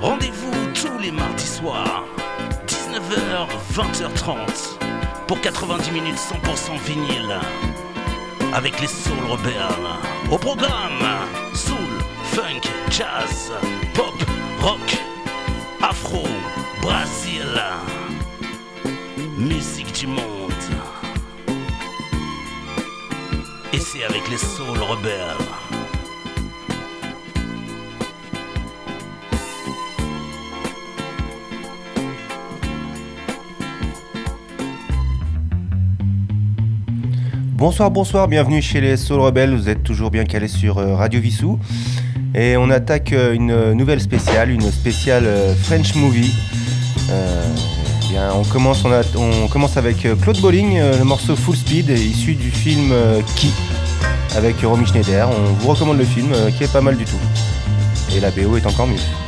Rendez-vous tous les mardis soirs, 19h, 20h30, pour 90 minutes 100% vinyle. Avec les Soul Rebelles. Au programme, soul, funk, jazz, pop, rock, afro, Brésil. Musique du monde. Et c'est avec les Soul Rebelles. Bonsoir, bonsoir, bienvenue chez les Soul Rebelles. Vous êtes toujours bien calés sur euh, Radio Vissou. Et on attaque euh, une nouvelle spéciale, une spéciale euh, French Movie. Eh on, commence, commence avec Claude Bolling, le morceau Full Speed, issu du film Qui avec Romy Schneider. On vous recommande le film qui est pas mal du tout. Et la BO est encore mieux.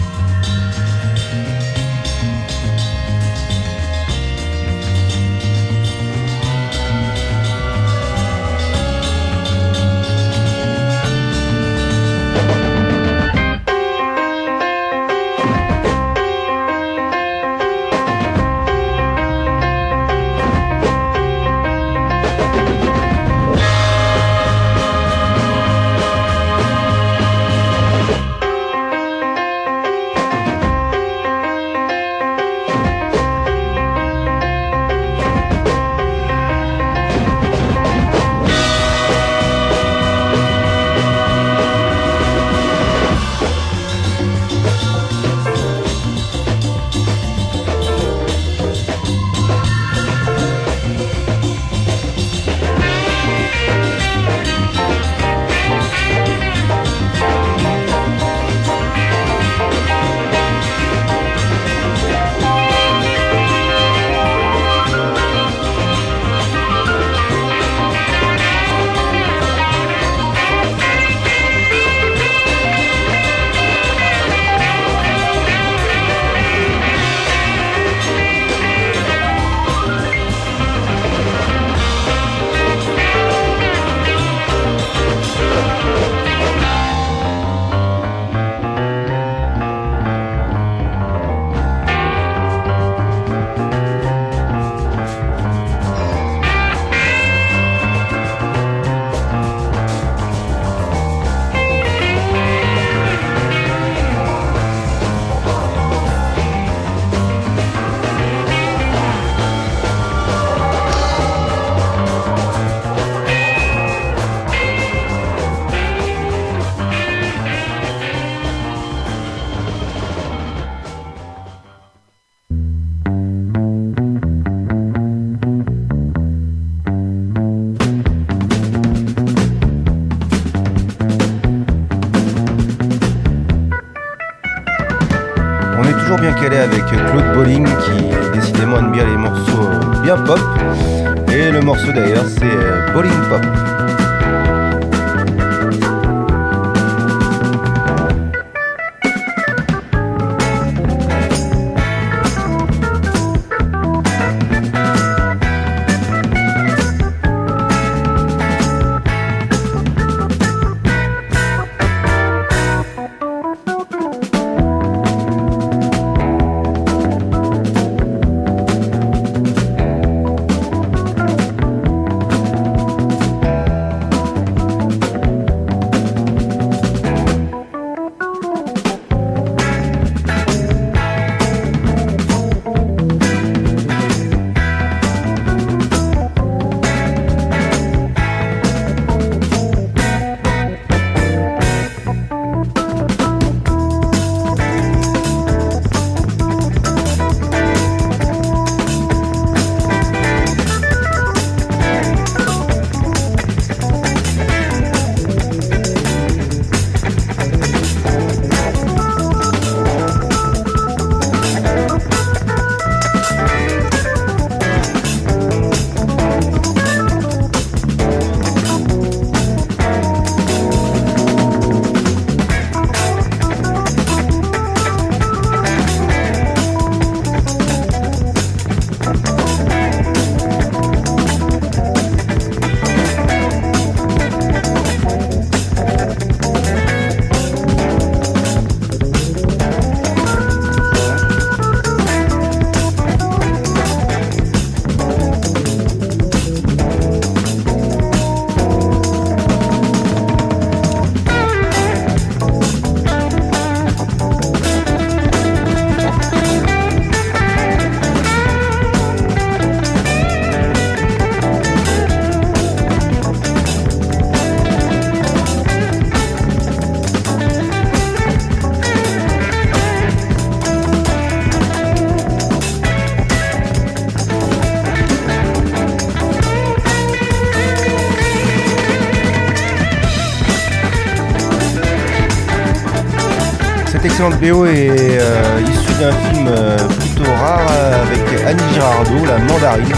Cette excellente BO est euh, issue d'un film euh, plutôt rare euh, avec Annie Girardot, La Mandarine.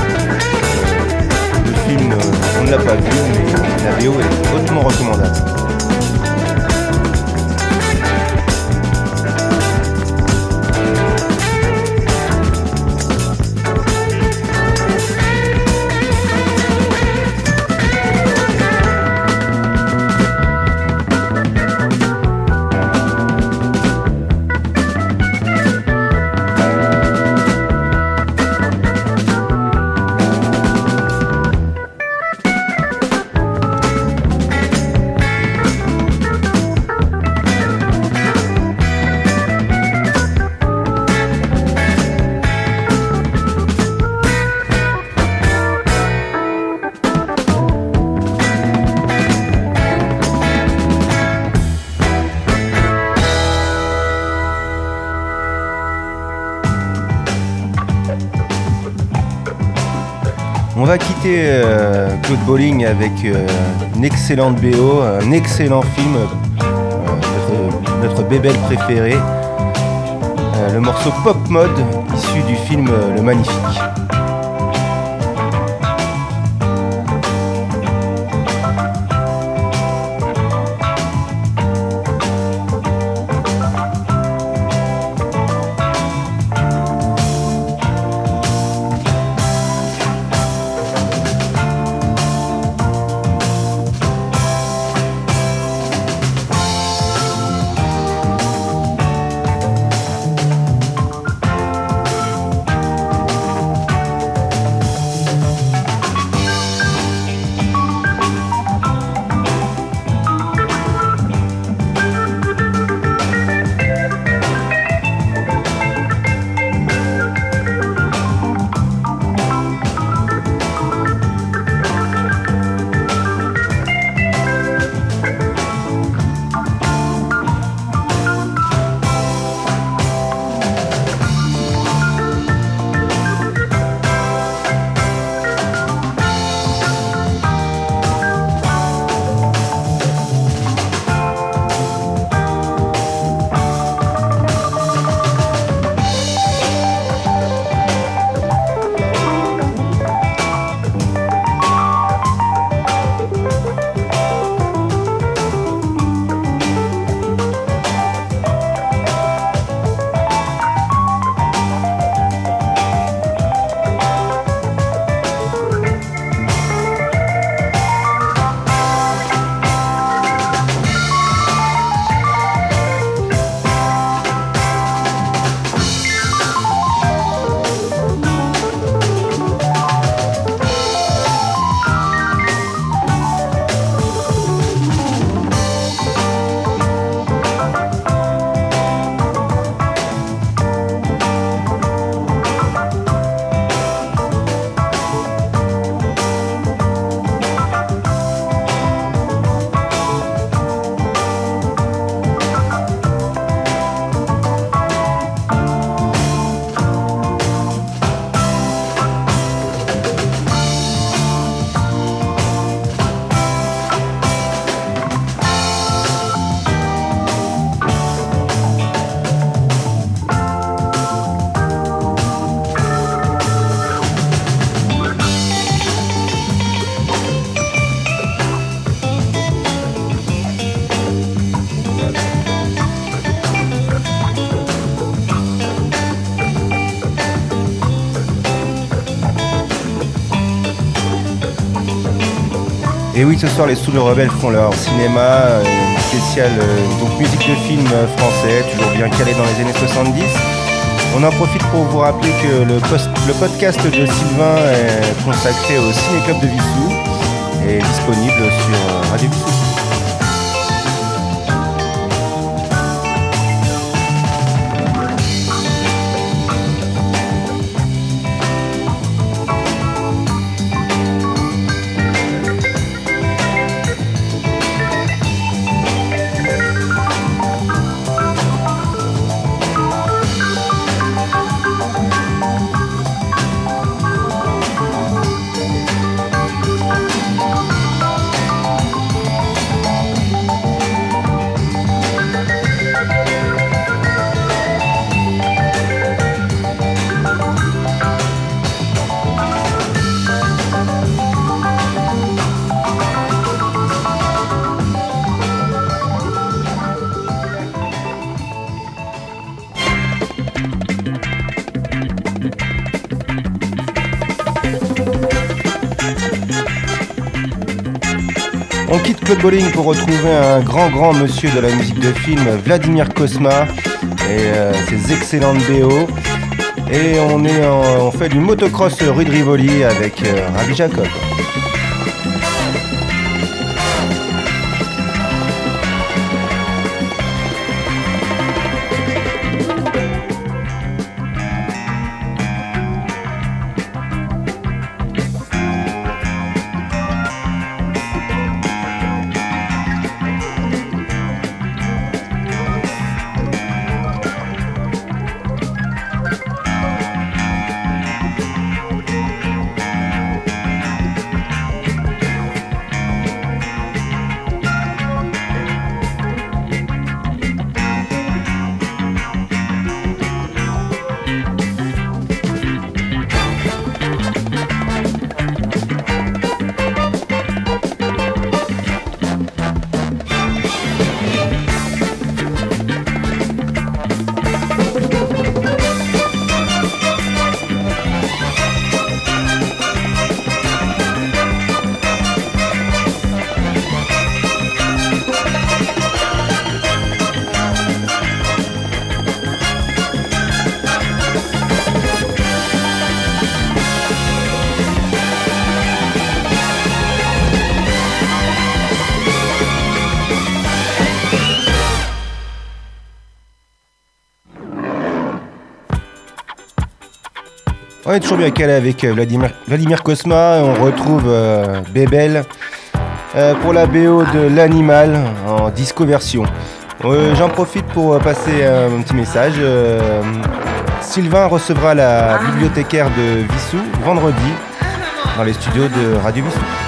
le film, on ne l'a pas vu, mais la BO est hautement recommandable. Claude Bowling avec euh, une excellente BO, un excellent film, euh, notre, notre préféré, euh, le morceau Pop Mode issu du film Le Magnifique. Et oui, ce soir, les le Rebelles font leur cinéma euh, spécial, euh, donc musique de film euh, français, toujours bien calé dans les années 70. On en profite pour vous rappeler que le, podcast de Sylvain est consacré au Ciné Club de Vissou est disponible sur Radio Vissou. Pour retrouver un grand grand monsieur de la musique de film, Vladimir Kosma, et euh, ses excellentes BO. Et on, est on fait du motocross rue de Rivoli avec euh, Ravi Jacob. On est toujours bien calé avec euh, Vladimir, Vladimir Kosma. On retrouve euh, Bébel euh, pour la BO de l'animal en disco version. Euh, J'en profite pour passer un petit message. Sylvain recevra la bibliothécaire de Vissou vendredi dans les studios de Radio Vissou.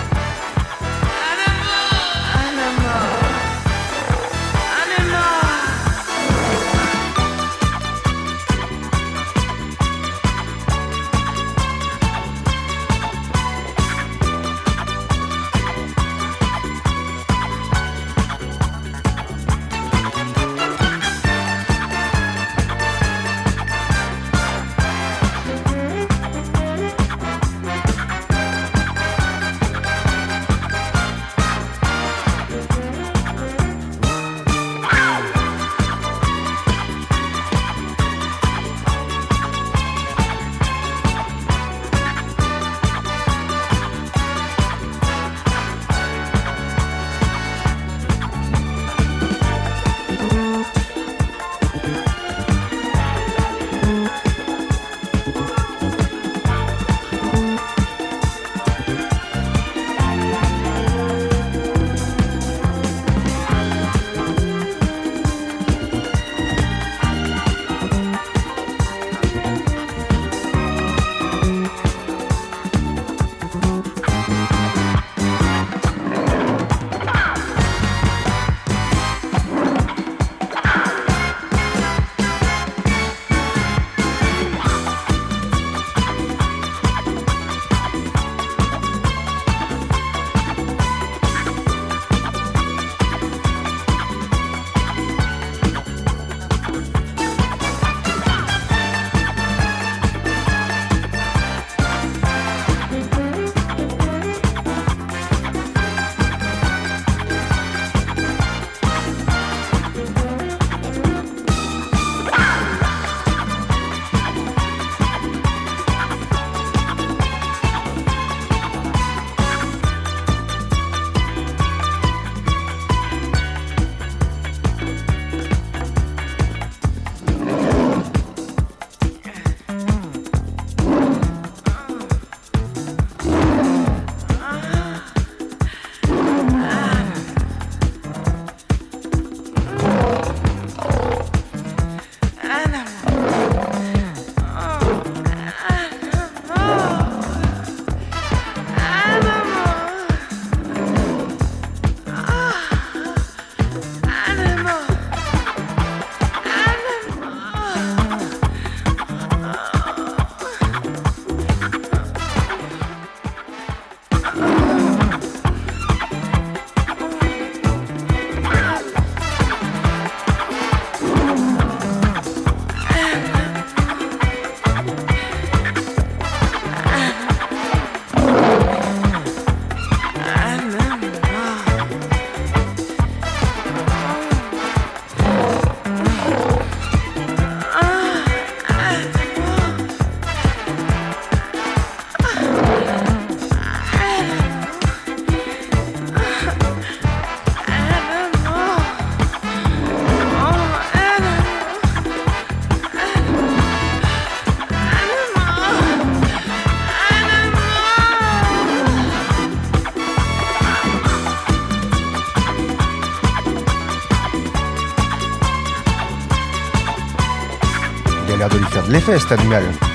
De lui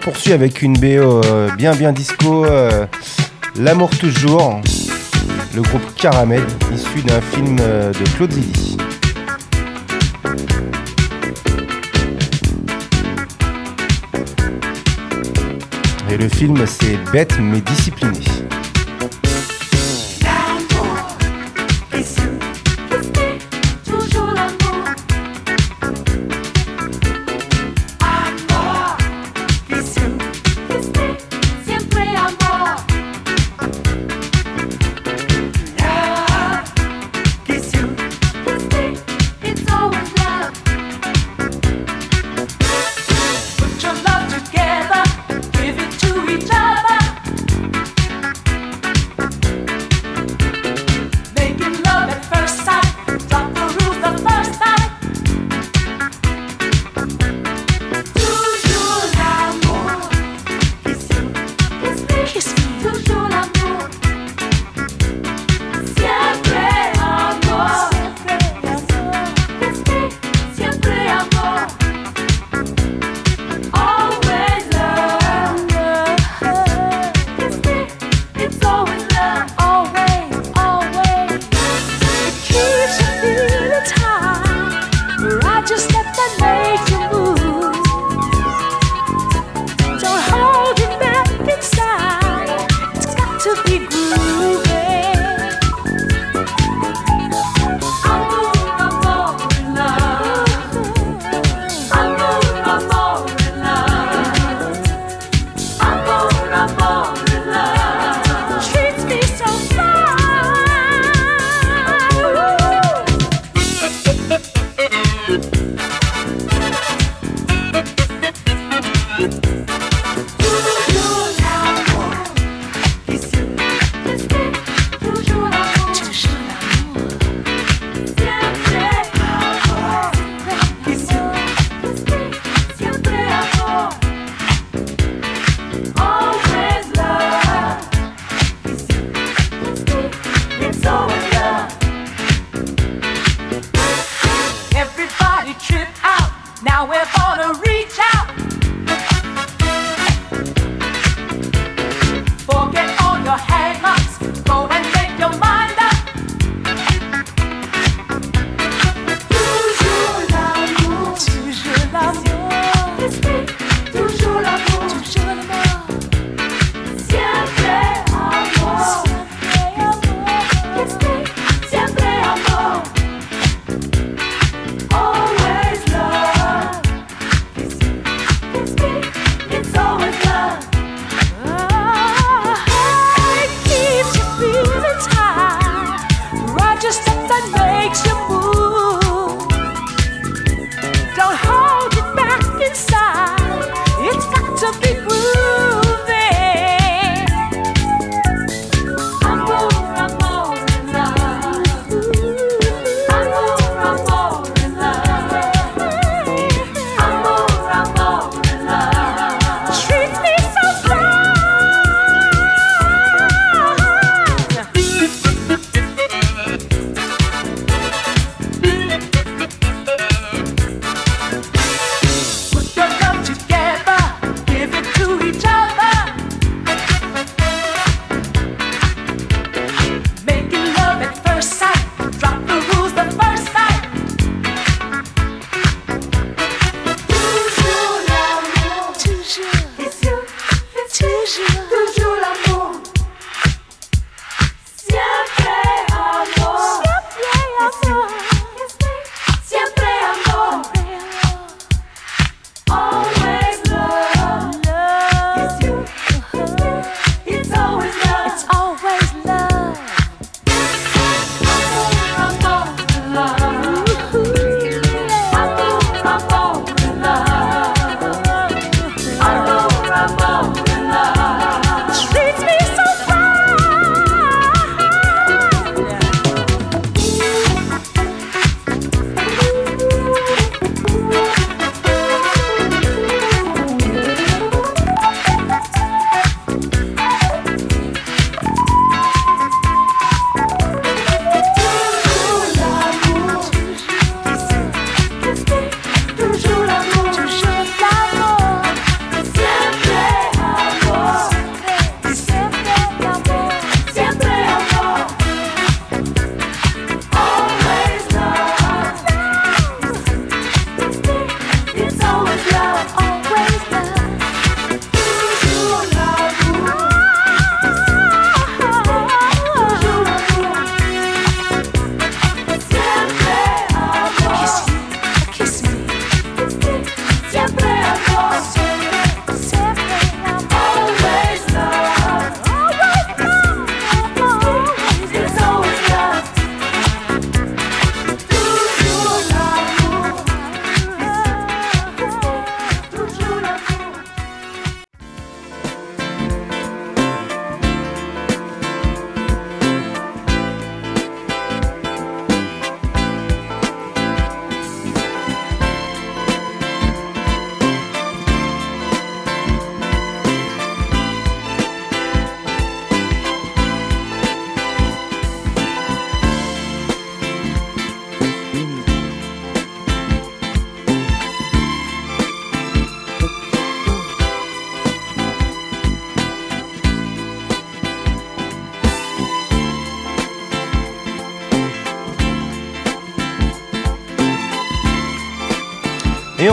poursuit avec une BO euh, bien bien disco, euh, L'amour toujours, le groupe Caramel, issu d'un film euh, de Claude Zidi. Et le film c'est Bête mais discipliné.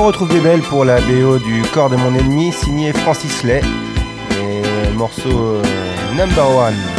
Retrouve Bébel pour la BO du Corps de mon ennemi, signé Francis Lay. Et morceau euh, number one.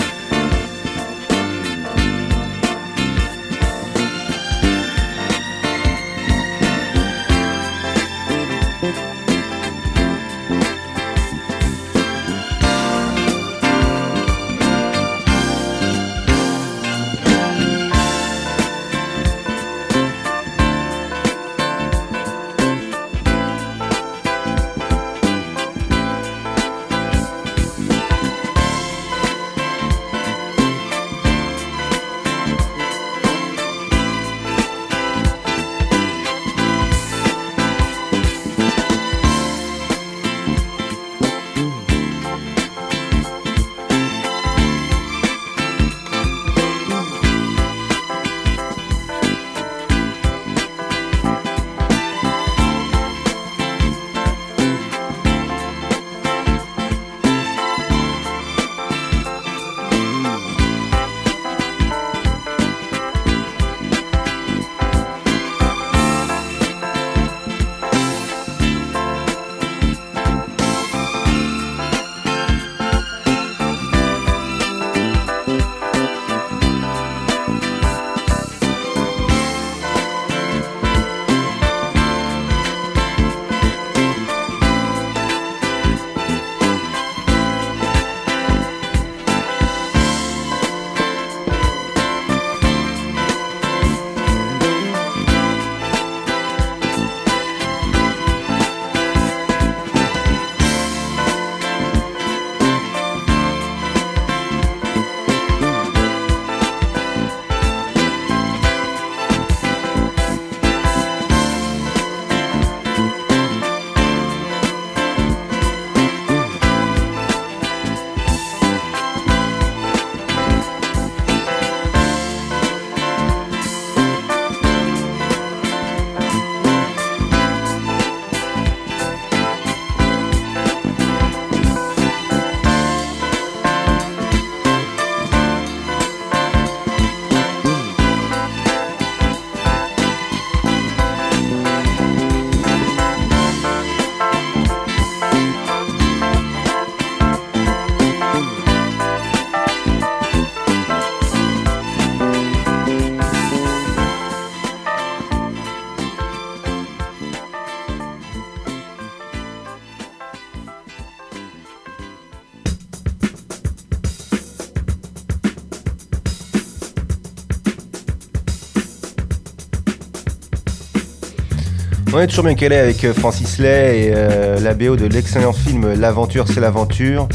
On est toujours bien calé avec euh, Francis Lay et euh, la BO de l'excellent film L'aventure c'est l'aventure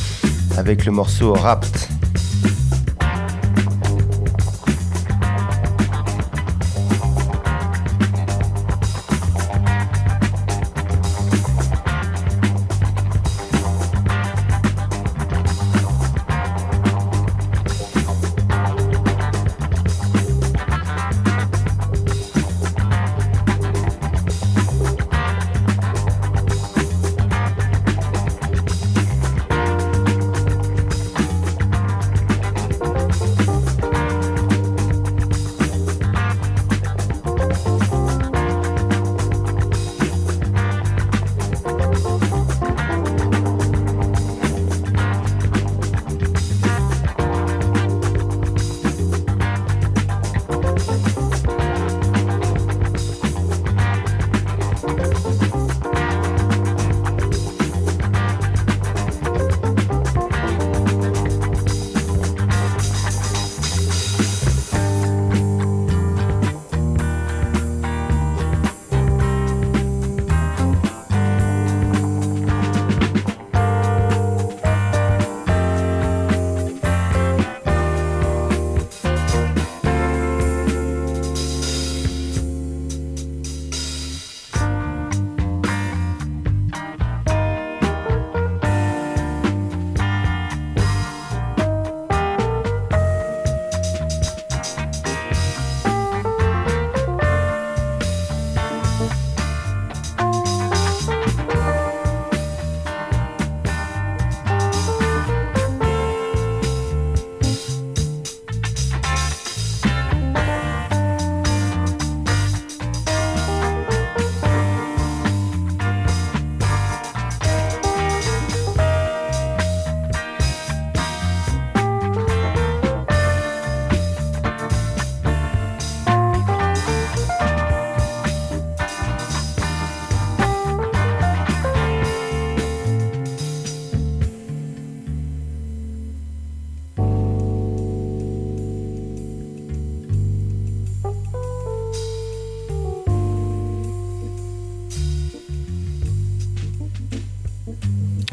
avec le morceau Rapt.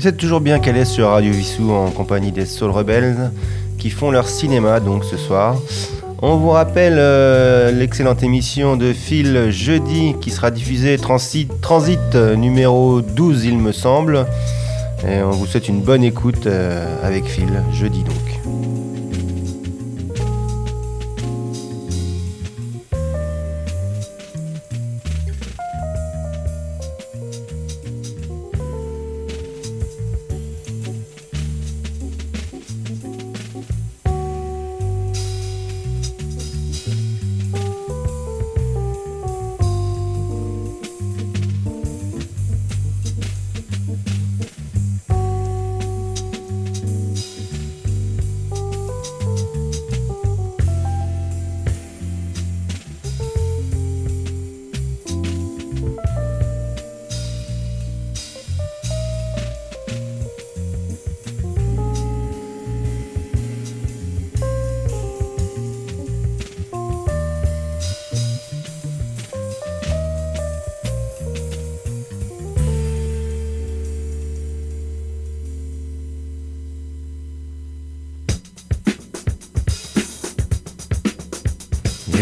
C'est toujours bien est sur Radio Vissou en compagnie des Soul Rebels qui font leur cinéma donc ce soir. On vous rappelle euh, l'excellente émission de Phil jeudi qui sera diffusée Transit, Transit euh, numéro 12 il me semble. Et on vous souhaite une bonne écoute euh, avec Phil jeudi donc.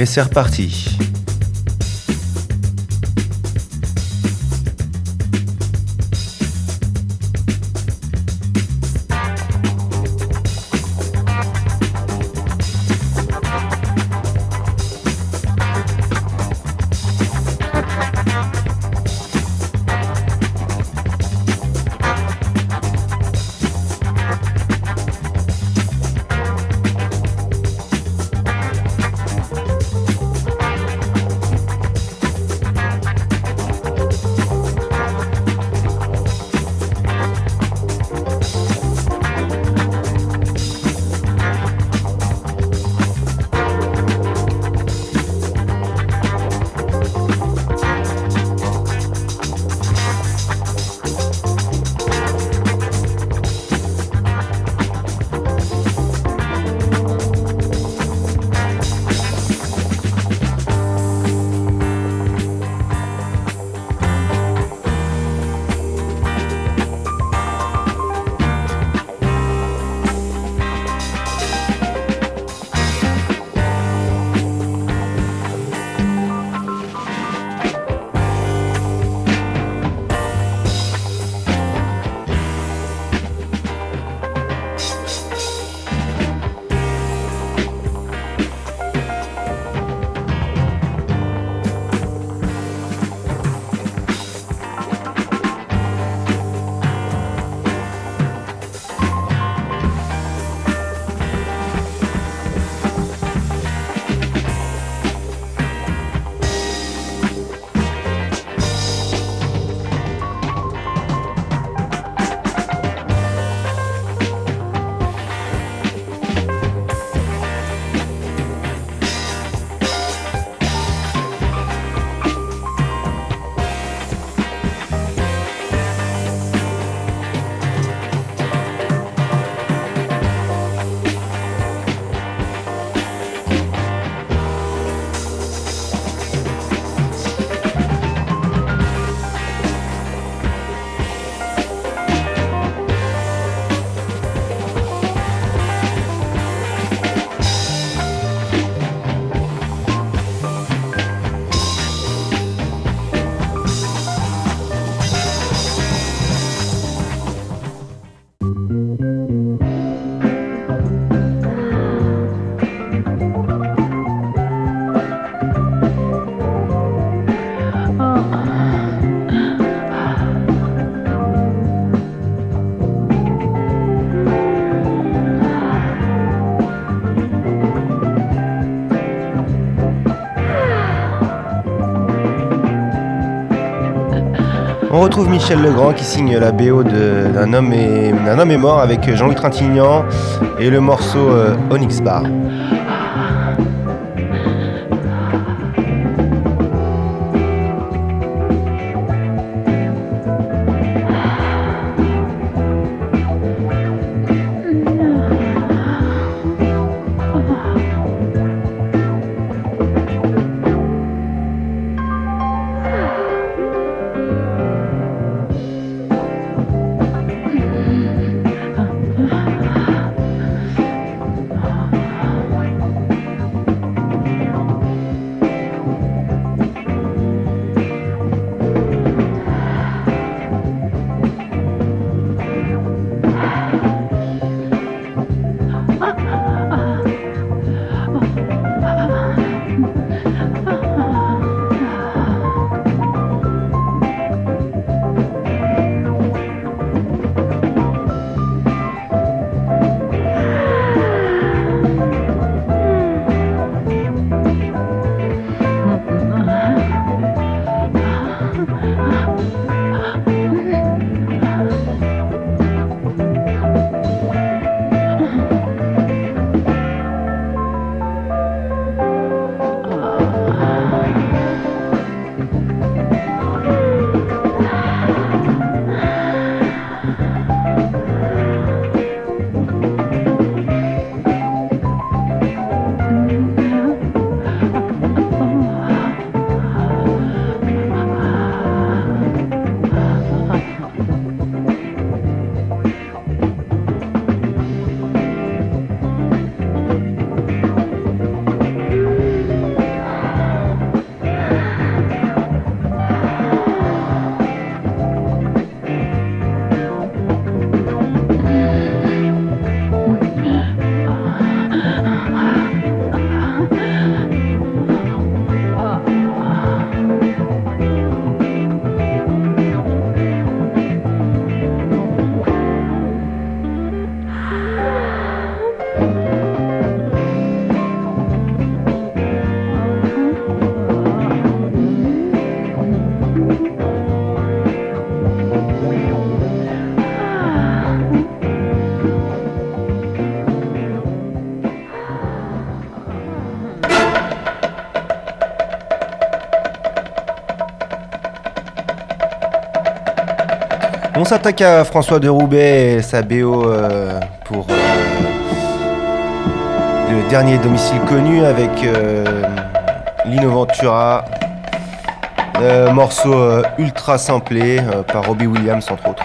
C'est reparti. Retrouve Michel Legrand qui signe la BO d'un homme, homme est mort avec Jean-Louis Trintignant et le morceau euh, Onyx Bar. S'attaque à François de Roubaix et sa BO euh, pour euh, le dernier domicile connu avec euh, Lino Ventura, morceau ultra samplé par Robbie Williams entre autres.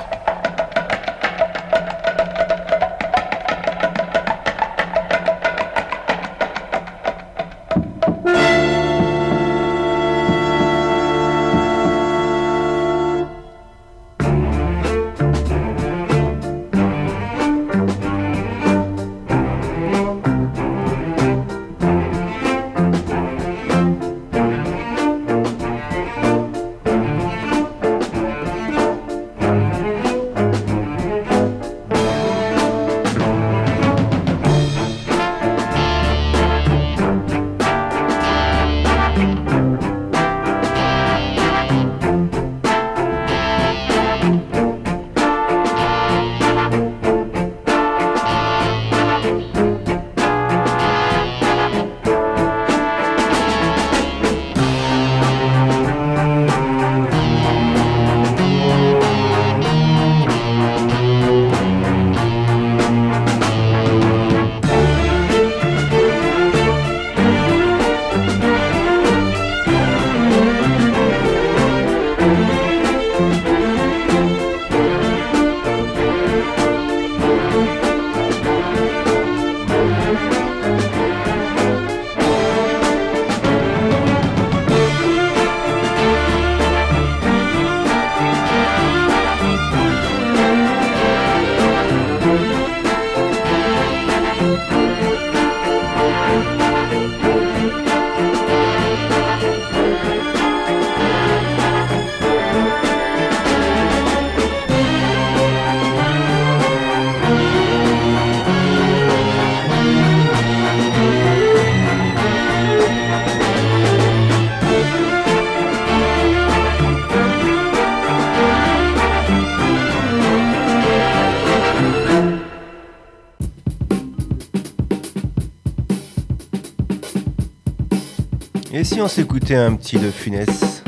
Et si on s'écoutait un petit de Funès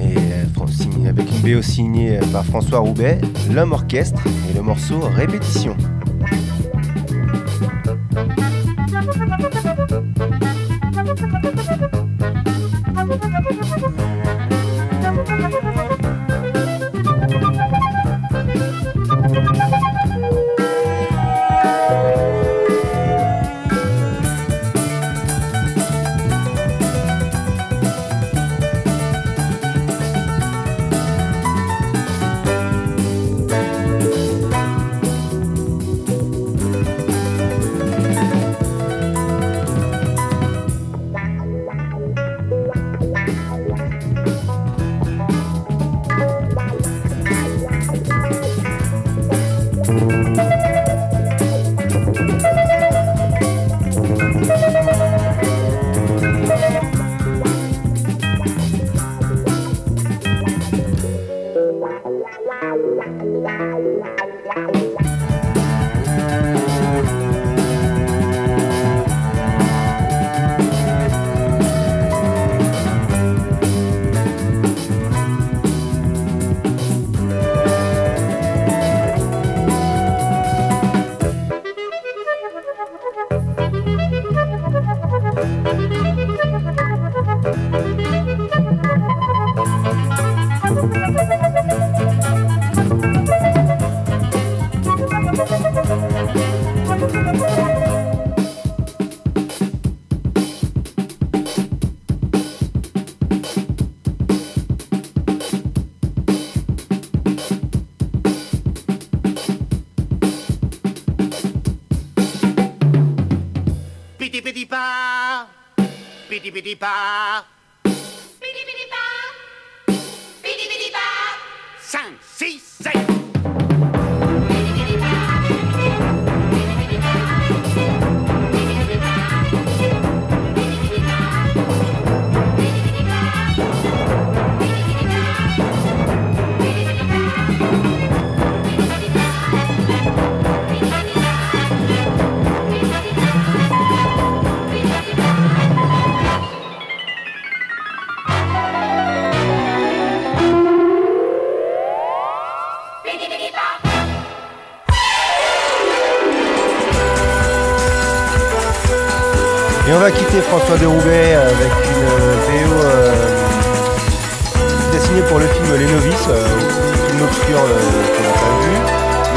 et euh, avec une BO signée par François Roubaix, l'homme orchestre et le morceau Répétition. pitty pitty pa. Quitter François de Roubaix avec une euh, VO euh, dessinée pour le film Les Novices, euh, film obscur euh, qu'on n'a pas vu.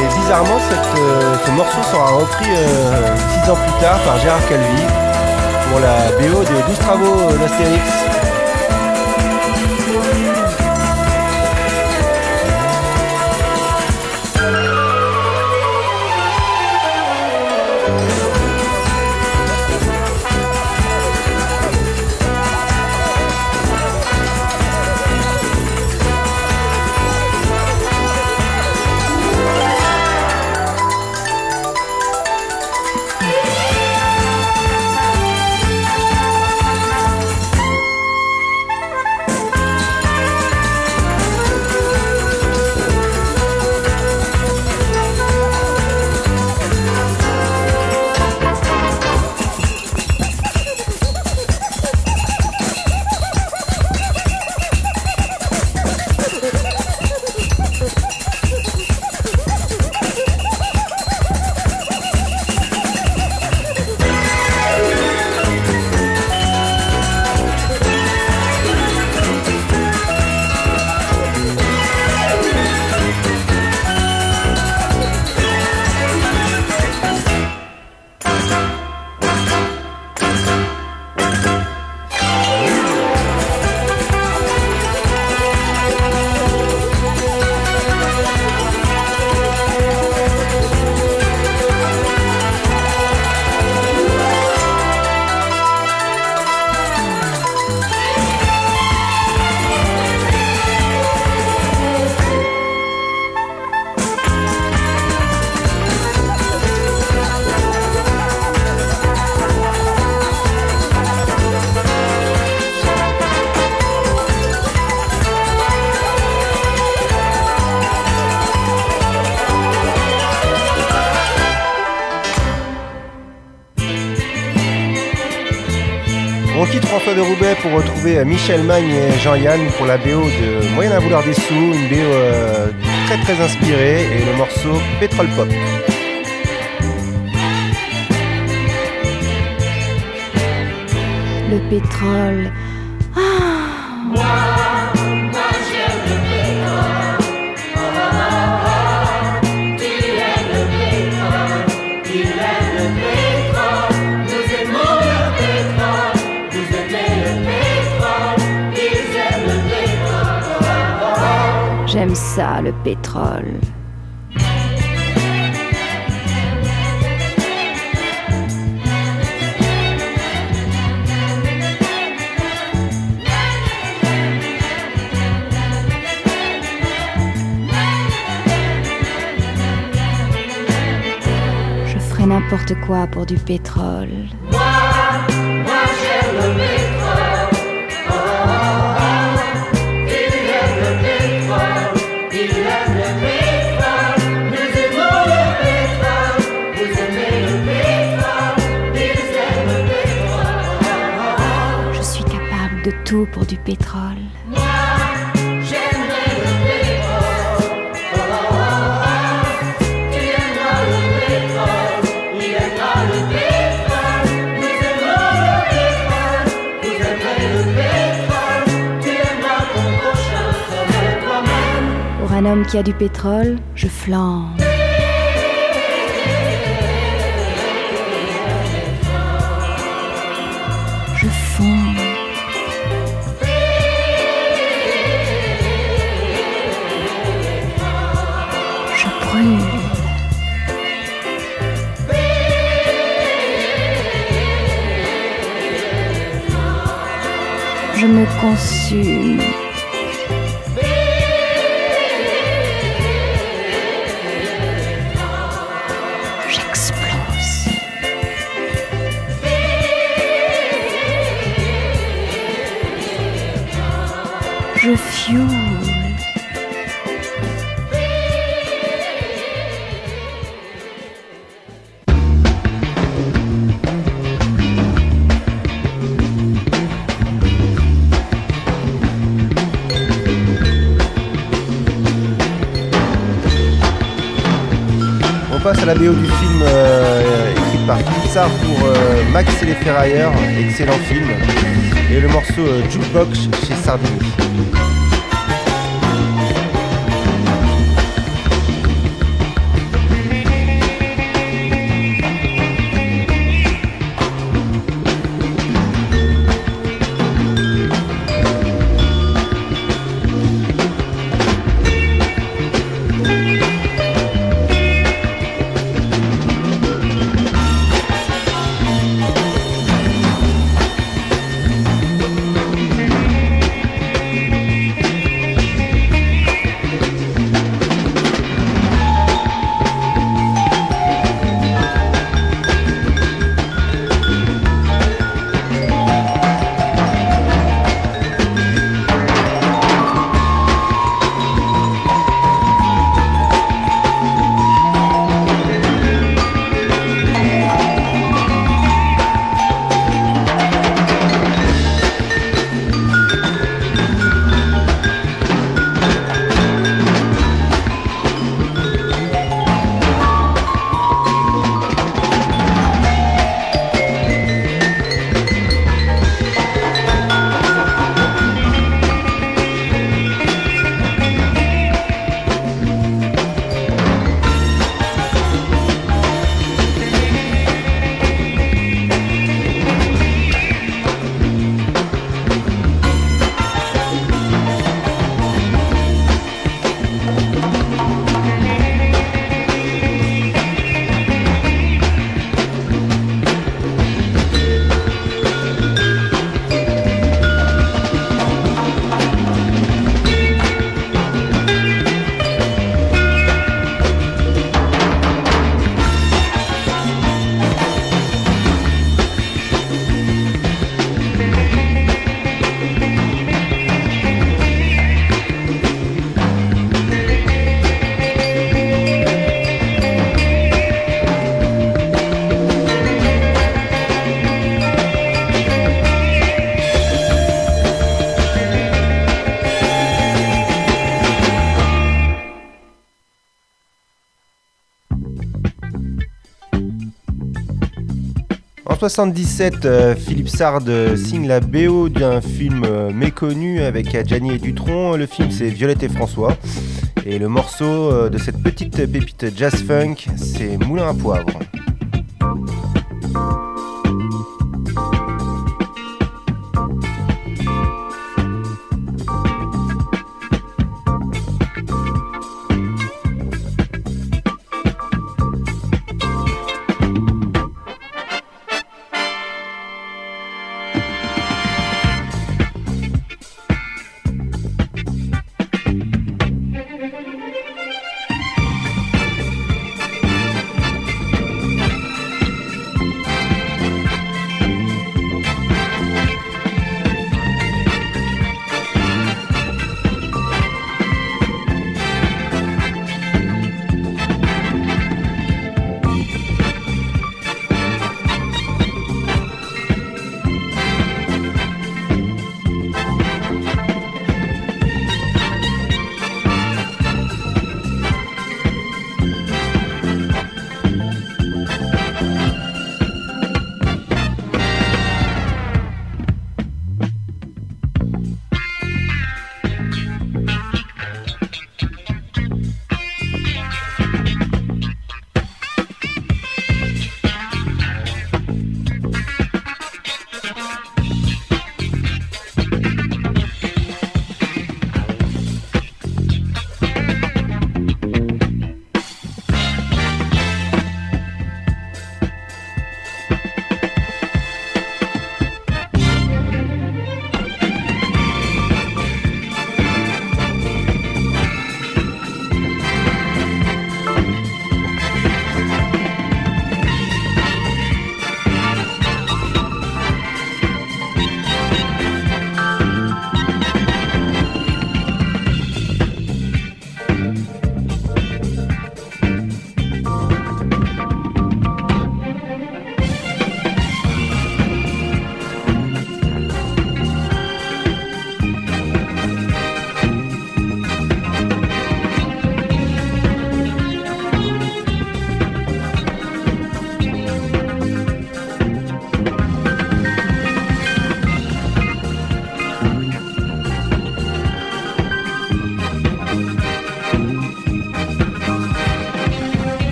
Et bizarrement, euh, ce morceau sera repris euh, six ans plus tard par Gérard Calvi pour la BO de 12 travaux d'Astérix. Euh, Michel Magne et Jean-Yann pour la BO de Moyen à vouloir des sous, une BO euh, très très inspirée et le morceau Pétrole Pop. Le pétrole. J'aime ça, le pétrole. N'importe quoi pour du pétrole. Pour du pétrole. Pour un homme qui a du pétrole, je flambe. Consume. J'explose. Je fioule. La BO du film euh, écrit par Sarr pour euh, Max et les Ferrailleurs, excellent film, et le morceau euh, Jukebox chez Sardini. 77, euh, Philippe Sard euh, signe la BO d'un film euh, méconnu avec Adjani et Dutronc. Le film c'est Violette et François. Et le morceau de cette petite pépite jazz funk, c'est Moulin à poivre.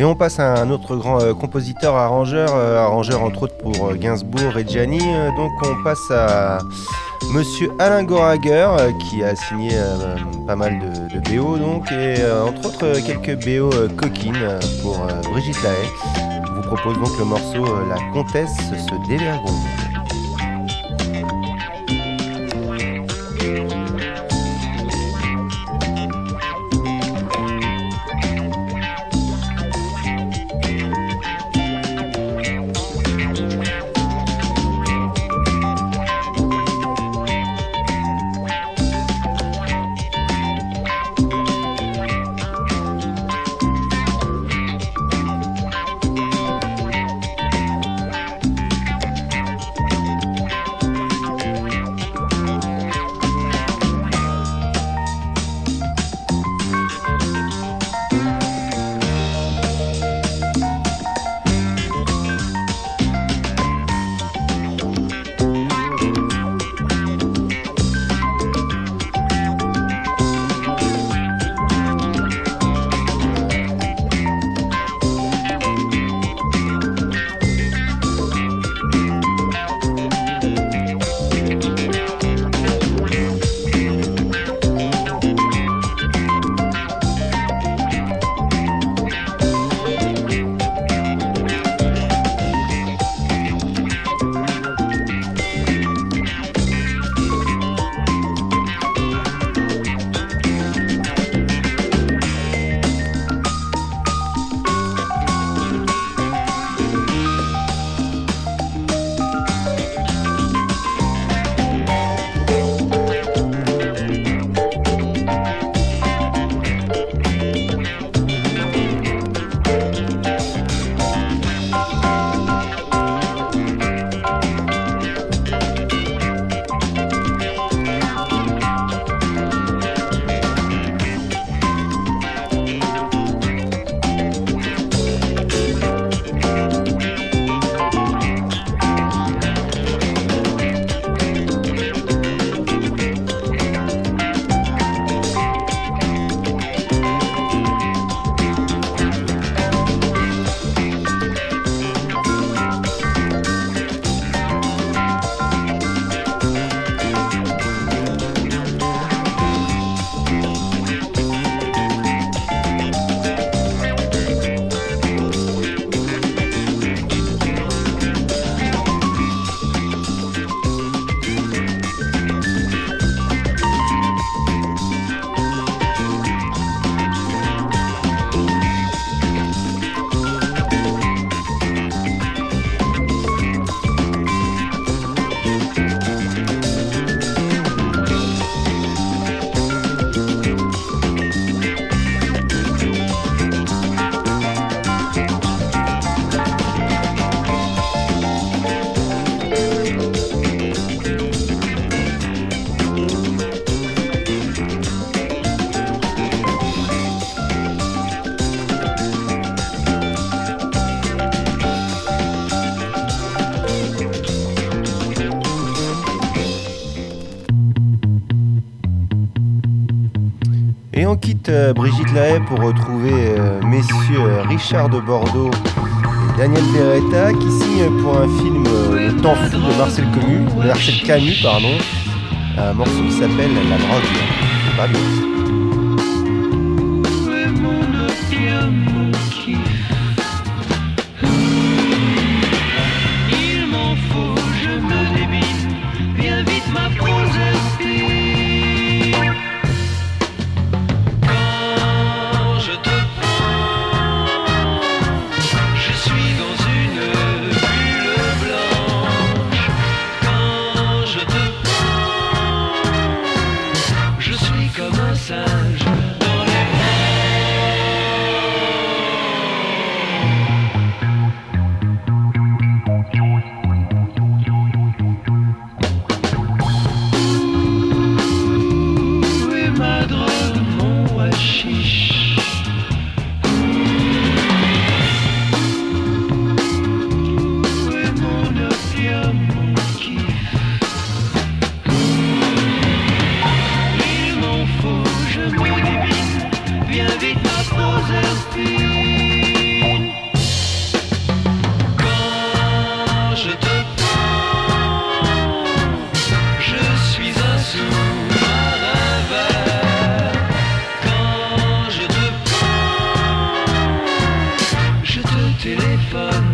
Et on passe à un autre grand euh, compositeur, arrangeur, euh, arrangeur entre autres pour euh, Gainsbourg et Gianni. Donc on passe à Monsieur Alain Gorager qui a signé pas mal de, BO donc et entre autres quelques BO coquines pour Brigitte Lahaye. Je vous propose donc le morceau La Comtesse se dévergonde. Pour retrouver euh, messieurs euh, Richard de Bordeaux et Daniel Beretta qui signent pour un film euh, Le temps fou de Marcel Camus, Marcel Camus pardon, un morceau qui s'appelle La drogue. for